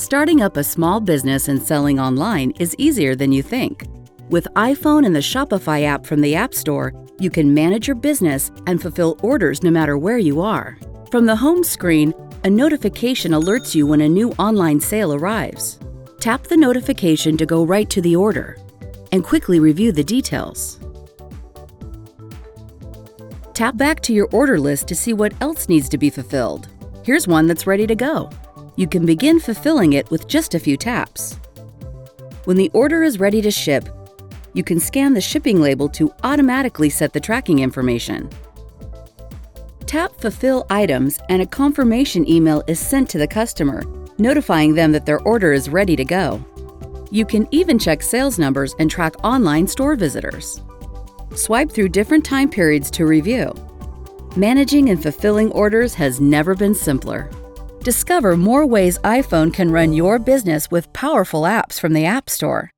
Starting up a small business and selling online is easier than you think. With iPhone and the Shopify app from the App Store, you can manage your business and fulfill orders no matter where you are. From the home screen, a notification alerts you when a new online sale arrives. Tap the notification to go right to the order and quickly review the details. Tap back to your order list to see what else needs to be fulfilled. Here's one that's ready to go. You can begin fulfilling it with just a few taps. When the order is ready to ship, you can scan the shipping label to automatically set the tracking information. Tap Fulfill Items and a confirmation email is sent to the customer, notifying them that their order is ready to go. You can even check sales numbers and track online store visitors. Swipe through different time periods to review. Managing and fulfilling orders has never been simpler. Discover more ways iPhone can run your business with powerful apps from the App Store.